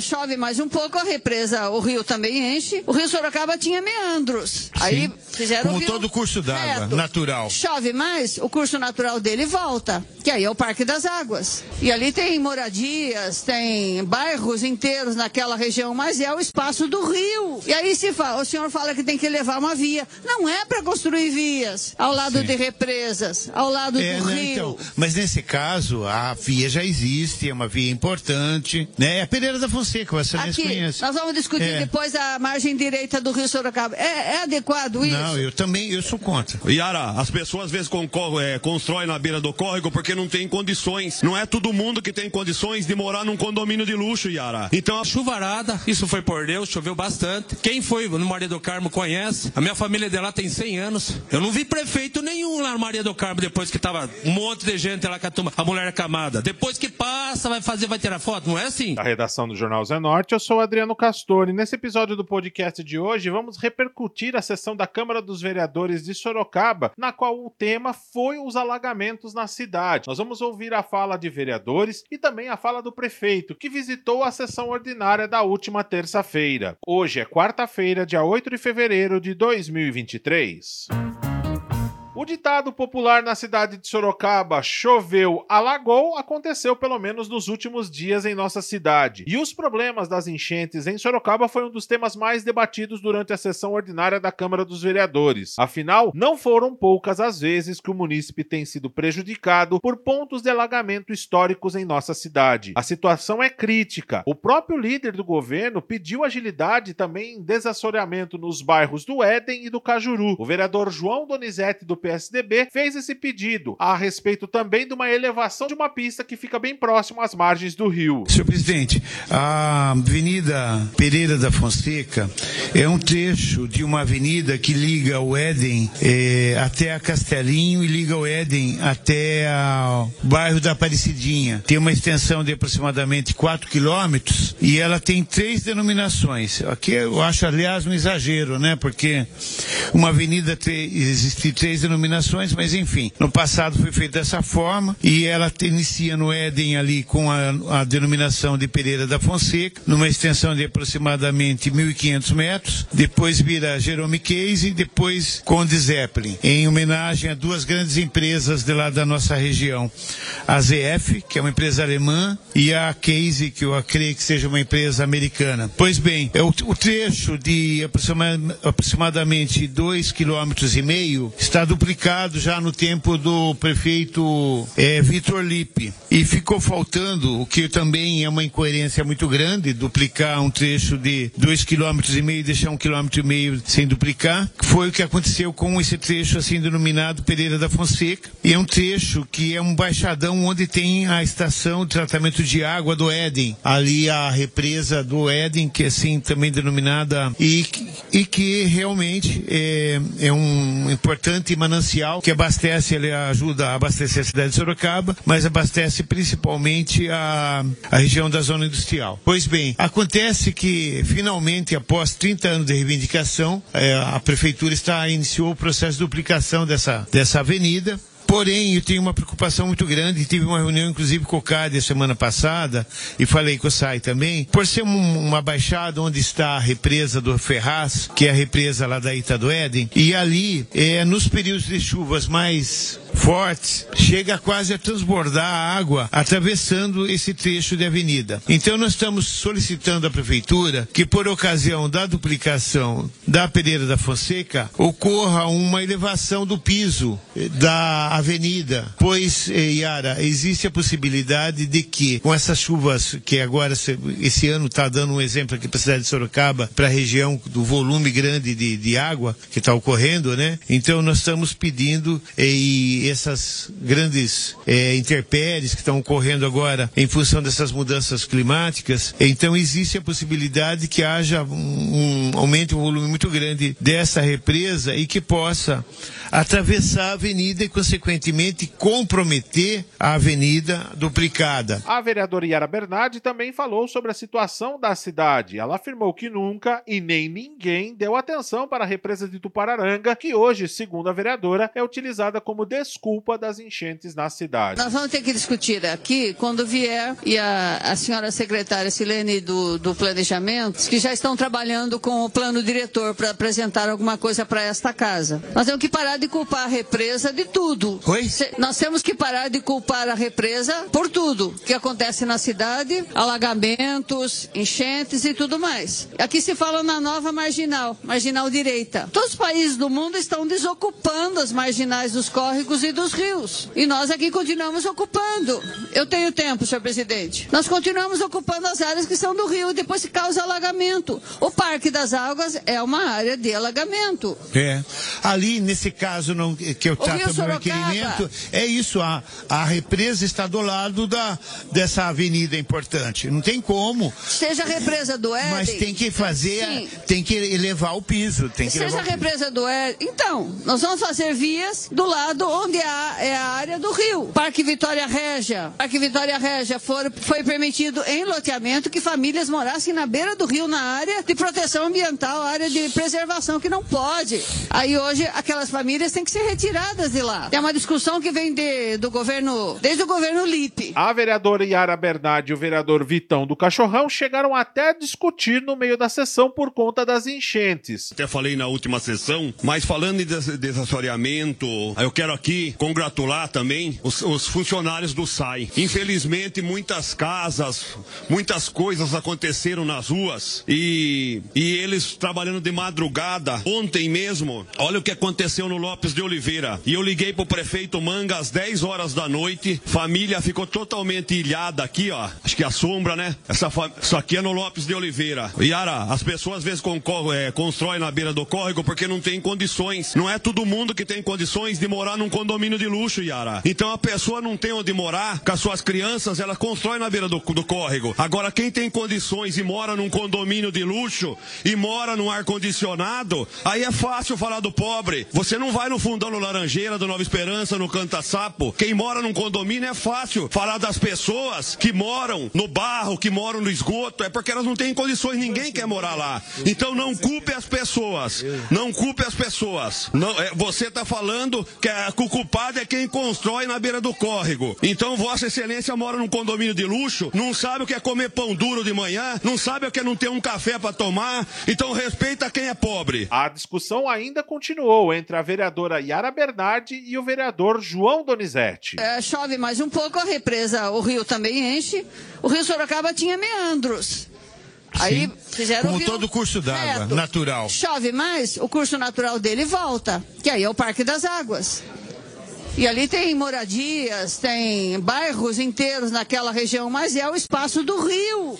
chove mais um pouco, a represa, o rio também enche. O rio Sorocaba tinha meandros. Aí Sim. fizeram Como o rio todo curso d'água, natural. Chove mais, o curso natural dele volta, que aí é o Parque das Águas. E ali tem moradias, tem bairros inteiros naquela região, mas é o espaço do rio. E aí se fala, o senhor fala que tem que levar uma via. Não é para construir vias ao lado Sim. de represas, ao lado É, do né, rio. então, mas nesse caso, a via já existe, é uma via importante, né? É a Pereira da Fonseca, você nem Aqui, conhece. nós vamos discutir É. depois a margem direita do rio Sorocaba. É, é adequado isso? Não, eu também, eu sou contra. Yara, as pessoas às vezes concor- é, constroem na beira do córrego porque não tem condições. Não é todo mundo que tem condições de morar num condomínio de luxo, Yara. Então, Chuvarada, isso foi por Deus, choveu bastante. Quem foi no Maria do Carmo conhece. A minha família de lá tem 100 anos. Eu não vi prefeito nenhum lá no Maria do Carmo depois que tava um monte de gente lá com a, turma, a mulher camada. Depois que passa, vai fazer, vai tirar foto. Não é assim. Da redação do Jornal Zé Norte, eu sou Adriano Castori. Nesse episódio do podcast de hoje, vamos repercutir a sessão da Câmara dos Vereadores de Sorocaba, na qual o tema foi os alagamentos na cidade. Nós vamos ouvir a fala de vereadores e também a fala do prefeito, que visitou a sessão ordinária da última terça-feira. Hoje é quarta-feira, dia 8 de fevereiro de 2023. O ditado popular na cidade de Sorocaba, choveu, alagou, aconteceu pelo menos nos últimos dias em nossa cidade. E os problemas das enchentes em Sorocaba foi um dos temas mais debatidos durante a sessão ordinária da Câmara dos Vereadores. Afinal, não foram poucas as vezes que o munícipe tem sido prejudicado por pontos de alagamento históricos em nossa cidade. A situação é crítica. O próprio líder do governo pediu agilidade também desassoreamento nos bairros do Éden e do Cajuru. O vereador João Donizete do PSDB fez esse pedido a respeito também de uma elevação de uma pista que fica bem próximo às margens do rio. Senhor presidente, a Avenida Pereira da Fonseca é um trecho de uma avenida que liga o Éden eh, até a Castelinho e liga o Éden até o bairro da Aparecidinha. Tem uma extensão de aproximadamente 4 quilômetros e ela tem três denominações. Aqui eu acho, aliás, um exagero, né? Porque uma avenida te- existe três denominações, mas enfim, no passado foi feito dessa forma e ela inicia no Éden ali com a, a denominação de Pereira da Fonseca, numa extensão de aproximadamente 1.500 metros, depois vira Jerome Case, depois Conde Zeppelin, em homenagem a duas grandes empresas de lá da nossa região, a ZF, que é uma empresa alemã, e a Case, que eu creio que seja uma empresa americana. Pois bem, é o, o trecho de aproxima- aproximadamente dois quilômetros e meio está duplicado já no tempo do prefeito eh, Vitor Lippe. E ficou faltando, o que também é uma incoerência muito grande, duplicar um trecho de dois quilômetros e deixar um quilômetro e meio sem duplicar, que foi o que aconteceu com esse trecho assim denominado Pereira da Fonseca. E é um trecho que é um baixadão onde tem a estação de tratamento de água do Éden, ali a represa do Éden, que é assim também denominada, e, e que realmente é, é um importante manancial que abastece, ele ajuda a abastecer a cidade de Sorocaba, mas abastece principalmente a, a região da zona industrial. Pois bem, acontece que finalmente, após 30 anos de reivindicação, eh, a prefeitura está iniciou o processo de duplicação dessa, dessa avenida. Porém, eu tenho uma preocupação muito grande. Tive uma reunião, inclusive, com o CAD semana passada, e falei com o SAI também. Por ser um- uma baixada onde está a represa do Ferraz, que é a represa lá da Ita do Éden, e ali, eh, nos períodos de chuvas mais fortes, chega quase a transbordar a água atravessando esse trecho de avenida. Então nós estamos solicitando à prefeitura que por ocasião da duplicação da Pereira da Fonseca ocorra uma elevação do piso eh, da avenida, pois eh, Yara, existe a possibilidade de que com essas chuvas que agora se- esse ano está dando um exemplo aqui para a cidade de Sorocaba, para a região do volume grande de, de água que está ocorrendo, né? Então nós estamos pedindo eh, e essas grandes eh, intempéries que estão ocorrendo agora em função dessas mudanças climáticas, então existe a possibilidade que haja um, um aumento, um volume muito grande dessa represa e que possa atravessar a avenida e, consequentemente, comprometer a avenida duplicada. A vereadora Yara Bernardi também falou sobre a situação da cidade. Ela afirmou que nunca e nem ninguém deu atenção para a represa de Tupararanga, que hoje, segundo a vereadora, é utilizada como desculpa das enchentes na cidade. Nós vamos ter que discutir aqui quando vier e a, a senhora secretária Silene do, do Planejamento, que já estão trabalhando com o plano diretor para apresentar alguma coisa para esta casa. Nós temos que parar de culpar a represa de tudo. Oi? Se- nós temos que parar de culpar a represa por tudo que acontece na cidade, alagamentos, enchentes e tudo mais. Aqui se fala na nova marginal, marginal direita. Todos os países do mundo estão desocupando as marginais dos córregos e dos rios. E nós aqui continuamos ocupando. Eu tenho tempo, senhor presidente. Nós continuamos ocupando as áreas que são do rio e depois se causa alagamento. O Parque das Águas é uma área de alagamento. É. Ali, nesse caso não, que eu trato meu Sorocaba. requerimento, é isso. A, a represa está do lado da, dessa avenida importante. Não tem como. Seja a represa do Éden. Mas tem que fazer, Sim. tem que elevar o piso. Tem que Seja a o represa do Éden. Então, nós vamos fazer vias do lado onde há- é a área do rio. Parque Vitória Régia. Parque Vitória Régia for- foi permitido em loteamento que famílias morassem na beira do rio, na área de proteção ambiental, área de preservação, que não pode. Aí hoje aquelas famílias têm que ser retiradas de lá. É uma discussão que vem de- do governo, desde o governo Lipe. A vereadora Yara Bernardi e o vereador Vitão do Cachorrão chegaram até a discutir no meio da sessão por conta das enchentes. Até falei na última sessão, mas falando em des- desassoreamento, eu quero aqui congratular também os, os funcionários do SAI. Infelizmente, muitas casas, muitas coisas aconteceram nas ruas e, e eles trabalhando de madrugada. Ontem mesmo, olha o que aconteceu no Lopes de Oliveira. E eu liguei pro prefeito Manga às 10 horas da noite, família ficou totalmente ilhada aqui, ó. Acho que a sombra, né? Essa Isso aqui é no Lopes de Oliveira. Yara, as pessoas às vezes concor- é, constroem na beira do córrego porque não tem condições. Não é todo mundo que tem condições de morar num condomínio de luxo, Yara. Então a pessoa não tem onde morar com as suas crianças, ela constrói na beira do, do córrego. Agora, quem tem condições e mora num condomínio de luxo e mora num ar-condicionado, aí é fácil falar do pobre. Você não vai no fundão no Laranjeira, do Nova Esperança, no Canta Sapo. Quem mora num condomínio é fácil falar das pessoas que moram no barro, que moram no esgoto, é porque elas não têm condições, ninguém quer morar lá. Então não culpe as pessoas. Não culpe as pessoas. Não, é, você está falando que, a, que o culpado é quem constrói na beira do córrego. Então Vossa Excelência mora num condomínio de luxo, não sabe o que é comer pão duro de manhã, não sabe o que é não ter um café para tomar. Então respeita quem é pobre. A discussão ainda continuou entre a vereadora Yara Bernardi e o vereador João Donizete. É, chove mais um pouco, a represa, o rio também enche. O rio Sorocaba tinha meandros. Aí Sim. fizeram Como o rio todo curso d'água, natural. Chove mais, o curso natural dele volta, que aí é o Parque das Águas. E ali tem moradias, tem bairros inteiros naquela região, mas é o espaço do rio.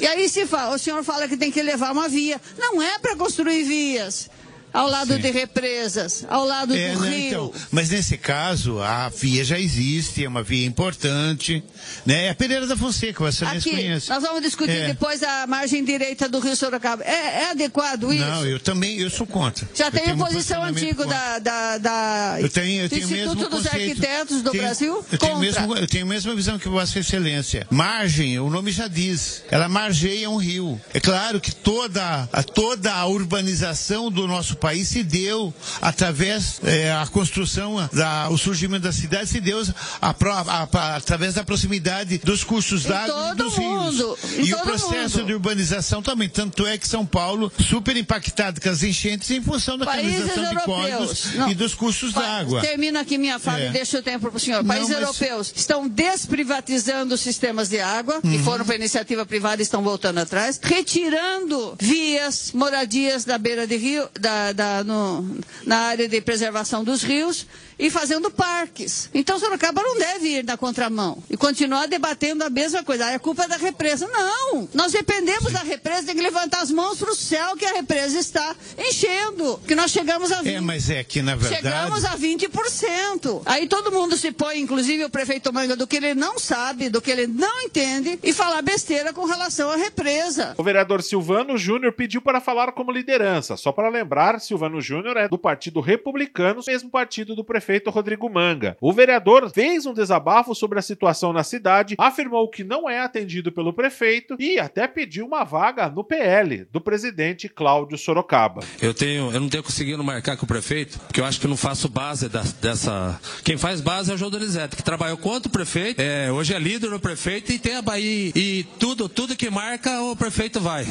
E aí se fala, o senhor fala que tem que levar uma via. Não é para construir vias. Ao lado Sim. de represas, ao lado É, do né, rio. então, mas nesse caso, a via já existe, é uma via importante. Né? É a Pereira da Fonseca, você Aqui, conhece. nós vamos discutir É. depois a margem direita do Rio Sorocaba. É, é adequado isso? Não, eu também, eu sou contra. Já Eu tem posição antiga da, da, da Eu tenho, eu do tenho Instituto mesmo dos conceito. Arquitetos do Tenho- Brasil Eu tenho, mesmo, eu tenho a mesma visão que Vossa Excelência. Margem, o nome já diz. Ela margeia um rio. É claro que toda, a, toda a urbanização do nosso país se deu através é, a construção, da, o surgimento da cidade se deu a, a- a- através da proximidade dos cursos d'água e dos mundo, rios. E o processo mundo. de urbanização também. Tanto é que São Paulo super impactado com as enchentes em função da Países canalização de córregos Não. e dos cursos d'água. Termino aqui minha fala É. e deixo o tempo para o senhor. Não, Países mas- europeus estão desprivatizando os sistemas de água, Uhum. que foram para iniciativa privada e estão voltando atrás, retirando vias, moradias da beira de rio, da, da- no- na área de preservação dos rios e fazendo parques. Então Sorocaba não deve ir na contramão e continuar debatendo a mesma coisa. Ah, é culpa da represa. Não! Nós dependemos da represa, tem que levantar as mãos para o céu que a represa está enchendo. Que nós chegamos a 20. É, mas é que na verdade. Chegamos a 20%. Aí todo mundo se põe, inclusive o prefeito Manga, do que ele não sabe, do que ele não entende, e falar besteira com relação à represa. O vereador Silvano Júnior pediu para falar como liderança. Só para lembrar, Silvano Júnior é do Partido Republicano, mesmo partido do prefeito prefeito Rodrigo Manga. O vereador fez um desabafo sobre a situação na cidade, afirmou que não é atendido pelo prefeito e até pediu uma vaga no PL do presidente Cláudio Sorocaba. Eu tenho, eu não tenho conseguido marcar com o prefeito, porque eu acho que não faço base da, dessa. Quem faz base é o João Donizete, que trabalhou contra o prefeito, é, hoje é líder do prefeito e tem a Bahia. E tudo, tudo que marca, o prefeito vai.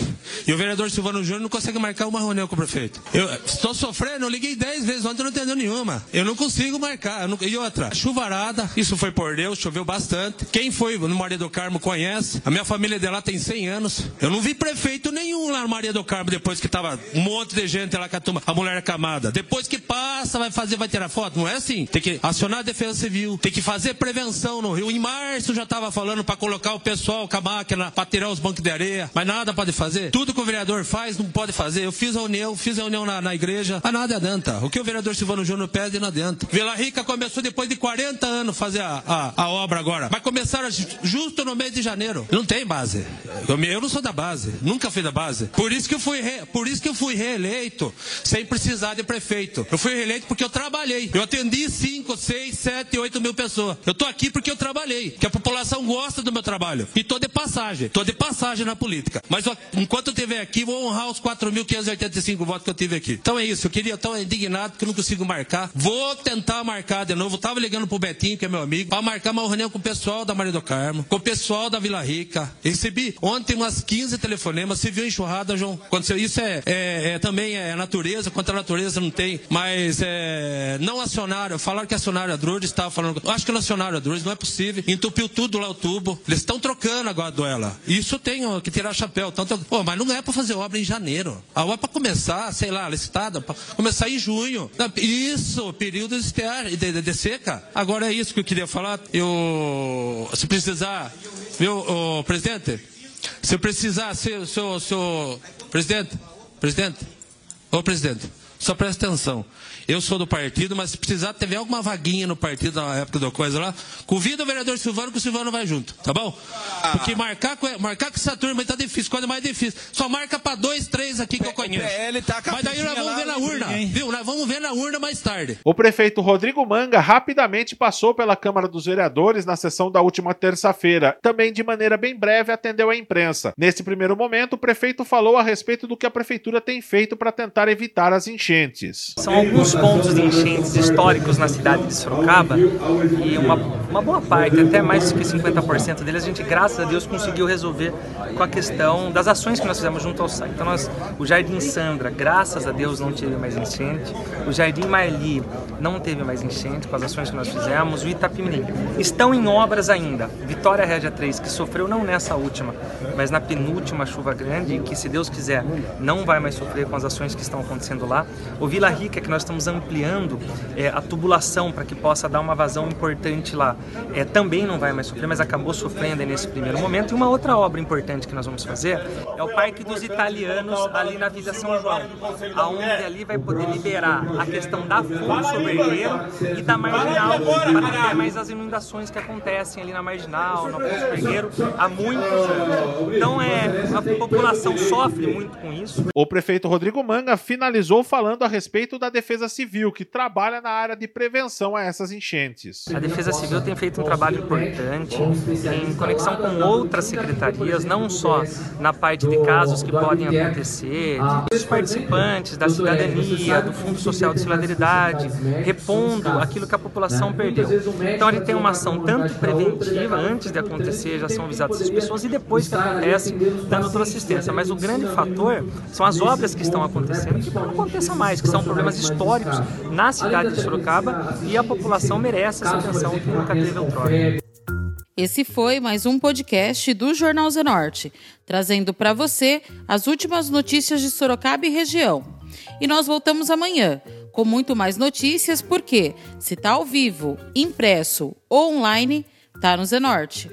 E o vereador Silvano Júnior não consegue marcar uma reunião com o prefeito. Eu estou sofrendo, eu liguei 10 vezes ontem, não entendeu nenhuma. Eu não consigo marcar. Não... E outra, chuvarada, isso foi por Deus, choveu bastante. Quem foi no Maria do Carmo conhece. A minha família de lá tem 100 anos. Eu não vi prefeito nenhum lá no Maria do Carmo depois que tava um monte de gente lá com a turma, a mulher camada. Depois que passa, vai fazer, vai tirar foto. Não é assim. Tem que acionar a defesa civil, tem que fazer prevenção no Rio. Em março já tava falando para colocar o pessoal com a máquina, para tirar os bancos de areia. Mas nada pode fazer. Tudo que o vereador faz, não pode fazer. Eu fiz a união, fiz a união na, na igreja, mas nada adianta. O que o vereador Silvano Júnior pede, não adianta. Vila Rica começou depois de 40 anos fazer a, a, a obra agora. Vai começar justo no mês de janeiro. Não tem base. Eu, eu não sou da base. Nunca fui da base. Por isso que eu fui, re, por isso que eu fui reeleito sem precisar de prefeito. Eu fui reeleito porque eu trabalhei. Eu atendi 5, 6, 7, 8 mil pessoas. Eu tô aqui porque eu trabalhei. Que a população gosta do meu trabalho. E tô de passagem. Tô de passagem na política. Mas ó, enquanto eu estiver aqui, vou honrar os 4.585 votos que eu tive aqui. Então é isso. Eu queria estar indignado porque eu não consigo marcar. Vou tentar marcar de novo. Eu tava ligando pro Betinho, que é meu amigo, para marcar uma reunião com o pessoal da Maria do Carmo, com o pessoal da Vila Rica. Recebi ontem umas 15 telefonemas. Você viu enxurrada, João? Aconteceu. Isso é, é, é também é natureza. Contra a natureza não tem. Mas é, não acionaram. Falaram que acionaram a Drude. Estava falando. Acho que não acionaram a Drude. Não é possível. Entupiu tudo lá o tubo. Eles estão trocando agora a duela. Isso tem ó, que tirar chapéu. Tanto, pô, mas não é para fazer obra em janeiro. A obra para começar, sei lá, licitada, para começar em junho. Isso, período de, de, de, seca. Agora é isso que eu queria falar. Eu, se precisar, viu, oh, presidente? Se precisar, se, se, se, presidente, presidente, ô presidente, só presta atenção. Eu sou do partido, mas se precisar, tiver alguma vaguinha no partido na época da coisa lá, convida o vereador Silvano que o Silvano vai junto, tá bom? Porque marcar com, marcar com essa turma tá difícil, quando é mais difícil. Só marca para dois, três aqui que eu conheço. Tá mas daí nós vamos ver na urna, viu? Nós vamos ver na urna mais tarde. O prefeito Rodrigo Manga rapidamente passou pela Câmara dos Vereadores na sessão da última terça-feira. Também, de maneira bem breve, atendeu a imprensa. Nesse primeiro momento, o prefeito falou a respeito do que a prefeitura tem feito para tentar evitar as enchentes. São alguns pontos de enchentes históricos na cidade de Sorocaba e uma, uma boa parte, até mais que 50% deles, a gente, graças a Deus, conseguiu resolver com a questão das ações que nós fizemos junto ao SAI. Então, nós, o Jardim Sandra, graças a Deus, não teve mais enchente. O Jardim Marli não teve mais enchente com as ações que nós fizemos. O Itapimirim estão em obras ainda. Vitória Régia 3, que sofreu não nessa última, mas na penúltima chuva grande, que, se Deus quiser, não vai mais sofrer com as ações que estão acontecendo lá. O Vila Rica, que nós estamos ampliando é, a tubulação para que possa dar uma vazão importante lá. É, também não vai mais sofrer, mas acabou sofrendo nesse primeiro momento. E uma outra obra importante que nós vamos fazer é o Parque dos Italianos ali na Vila São João, aonde ali vai poder liberar a questão da Funso Vergueiro e da Marginal, para ter mais as inundações que acontecem ali na Marginal, no Vergueiro, há muitos anos. Então é, a população sofre muito com isso. O prefeito Rodrigo Manga finalizou falando a respeito da defesa que trabalha na área de prevenção a essas enchentes. A Defesa Civil tem feito um trabalho importante em conexão com outras secretarias, não só na parte de casos que podem acontecer, dos participantes, da cidadania, do Fundo Social de Solidariedade, repondo aquilo que a população perdeu. Então ele tem uma ação tanto preventiva, antes de acontecer, já são avisadas essas pessoas, e depois que acontece, dando toda assistência. Mas o grande fator são as obras que estão acontecendo, que não aconteça mais, que são problemas históricos na cidade de Sorocaba e a população merece essa atenção que nunca teve outrora. Esse foi mais um podcast do Jornal Zenorte, trazendo para você as últimas notícias de Sorocaba e região. E nós voltamos amanhã com muito mais notícias, porque se está ao vivo, impresso ou online, tá no Zenorte.